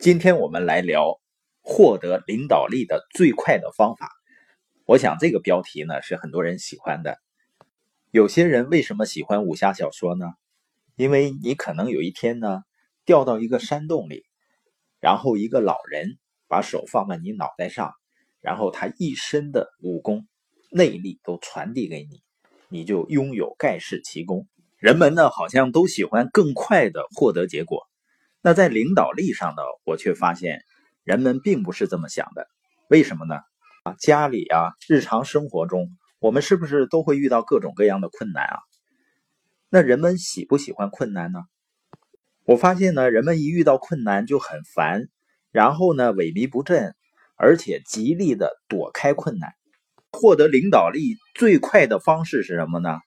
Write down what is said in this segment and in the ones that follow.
今天我们来聊获得领导力的最快的方法。我想这个标题呢是很多人喜欢的。有些人为什么喜欢武侠小说呢？因为你可能有一天呢掉到一个山洞里，然后一个老人把手放在你脑袋上，然后他一身的武功内力都传递给你，你就拥有盖世奇功。人们呢好像都喜欢更快的获得结果。那在领导力上呢，我却发现人们并不是这么想的。为什么呢？啊，家里啊，日常生活中，我们是不是都会遇到各种各样的困难啊？那人们喜不喜欢困难呢？我发现呢，人们一遇到困难就很烦，然后呢，萎靡不振，而且极力的躲开困难。获得领导力最快的方式是什么呢？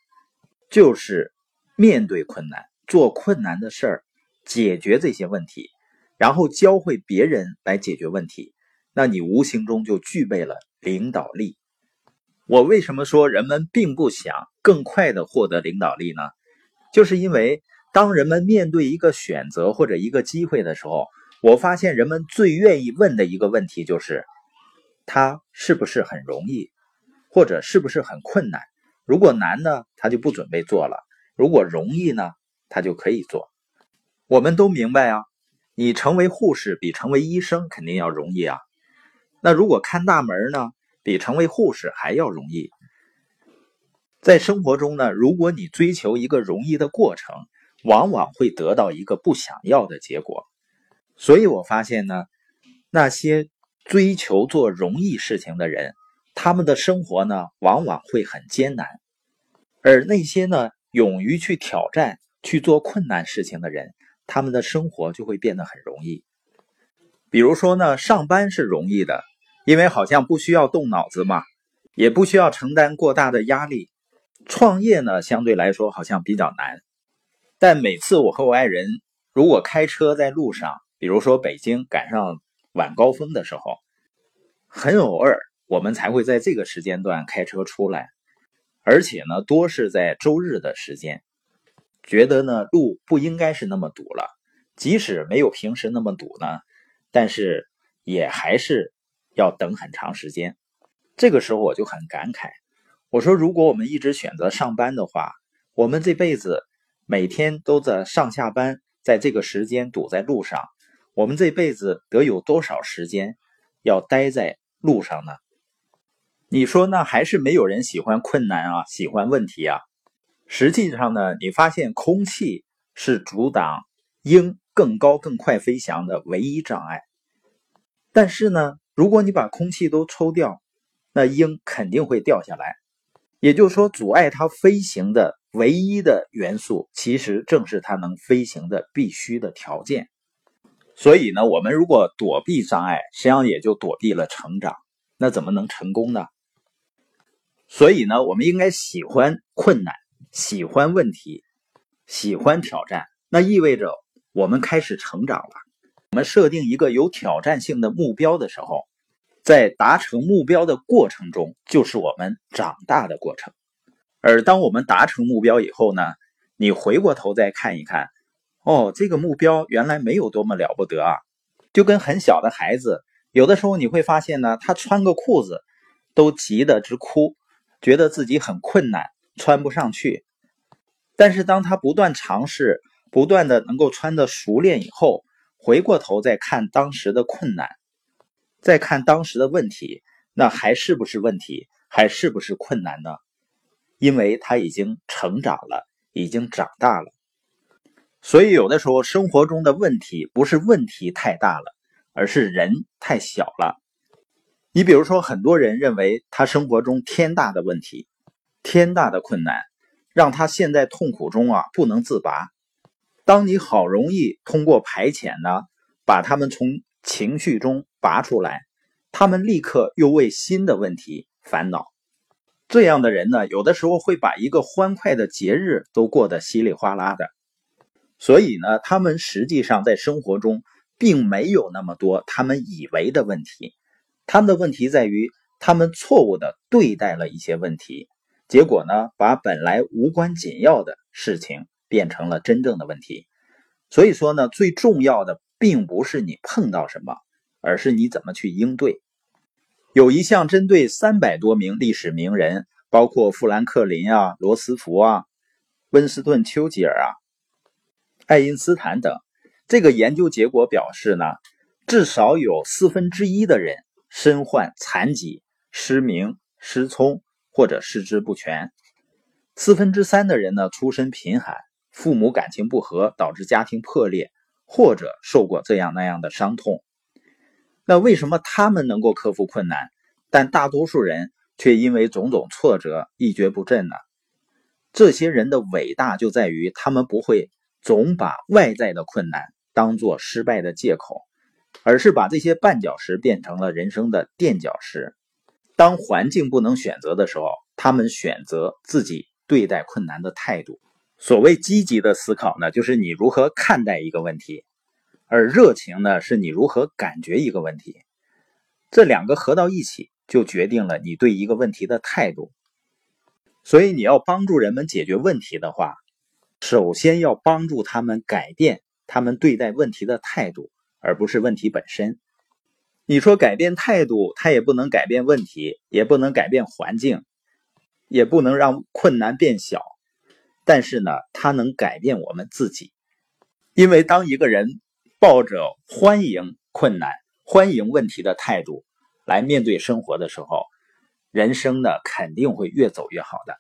就是面对困难，做困难的事儿。解决这些问题，然后教会别人来解决问题，那你无形中就具备了领导力。我为什么说人们并不想更快的获得领导力呢？就是因为当人们面对一个选择或者一个机会的时候，我发现人们最愿意问的一个问题就是：它是不是很容易，或者是不是很困难？如果难呢，他就不准备做了；如果容易呢，他就可以做。我们都明白啊，你成为护士比成为医生肯定要容易啊。那如果看大门呢，比成为护士还要容易。在生活中呢，如果你追求一个容易的过程，往往会得到一个不想要的结果。所以我发现呢，那些追求做容易事情的人，他们的生活呢，往往会很艰难；而那些呢，勇于去挑战、去做困难事情的人，他们的生活就会变得很容易。比如说呢，上班是容易的，因为好像不需要动脑子嘛，也不需要承担过大的压力。创业呢，相对来说好像比较难。但每次我和我爱人如果开车在路上，比如说北京赶上晚高峰的时候，很偶尔我们才会在这个时间段开车出来，而且呢，多是在周日的时间。觉得呢，路不应该是那么堵了。即使没有平时那么堵呢，但是也还是要等很长时间。这个时候我就很感慨，我说，如果我们一直选择上班的话，我们这辈子每天都在上下班，在这个时间堵在路上，我们这辈子得有多少时间要待在路上呢？你说，那还是没有人喜欢困难啊，喜欢问题啊。实际上呢，你发现空气是阻挡鹰更高更快飞翔的唯一障碍。但是呢，如果你把空气都抽掉，那鹰肯定会掉下来。也就是说，阻碍它飞行的唯一的元素，其实正是它能飞行的必须的条件。所以呢，我们如果躲避障碍，实际上也就躲避了成长。那怎么能成功呢？所以呢，我们应该喜欢困难。喜欢问题，喜欢挑战，那意味着我们开始成长了。我们设定一个有挑战性的目标的时候，在达成目标的过程中，就是我们长大的过程。而当我们达成目标以后呢，你回过头再看一看，哦，这个目标原来没有多么了不得啊！就跟很小的孩子，有的时候你会发现呢，他穿个裤子都急得直哭，觉得自己很困难。穿不上去，但是当他不断尝试，不断的能够穿的熟练以后，回过头再看当时的困难，再看当时的问题，那还是不是问题，还是不是困难呢？因为他已经成长了，已经长大了。所以有的时候生活中的问题不是问题太大了，而是人太小了。你比如说，很多人认为他生活中天大的问题。天大的困难，让他陷在痛苦中啊，不能自拔。当你好容易通过排遣呢，把他们从情绪中拔出来，他们立刻又为新的问题烦恼。这样的人呢，有的时候会把一个欢快的节日都过得稀里哗啦的。所以呢，他们实际上在生活中并没有那么多他们以为的问题。他们的问题在于，他们错误的对待了一些问题。结果呢，把本来无关紧要的事情变成了真正的问题。所以说呢，最重要的并不是你碰到什么，而是你怎么去应对。有一项针对三百多名历史名人，包括富兰克林啊、罗斯福啊、温斯顿·丘吉尔啊、爱因斯坦等，这个研究结果表示呢，至少有四分之一的人身患残疾、失明、失聪或者四肢不全；四分之三的人呢，出身贫寒，父母感情不和，导致家庭破裂，或者受过这样那样的伤痛。那为什么他们能够克服困难，但大多数人却因为种种挫折一蹶不振呢？这些人的伟大就在于他们不会总把外在的困难当做失败的借口，而是把这些绊脚石变成了人生的垫脚石。当环境不能选择的时候，他们选择自己对待困难的态度。所谓积极的思考呢，就是你如何看待一个问题。而热情呢，是你如何感觉一个问题，这两个合到一起，就决定了你对一个问题的态度。所以，你要帮助人们解决问题的话，首先要帮助他们改变他们对待问题的态度，而不是问题本身。你说改变态度，他也不能改变问题，也不能改变环境，也不能让困难变小。但是呢，他能改变我们自己，因为当一个人。抱着欢迎困难、欢迎问题的态度来面对生活的时候，人生呢肯定会越走越好的。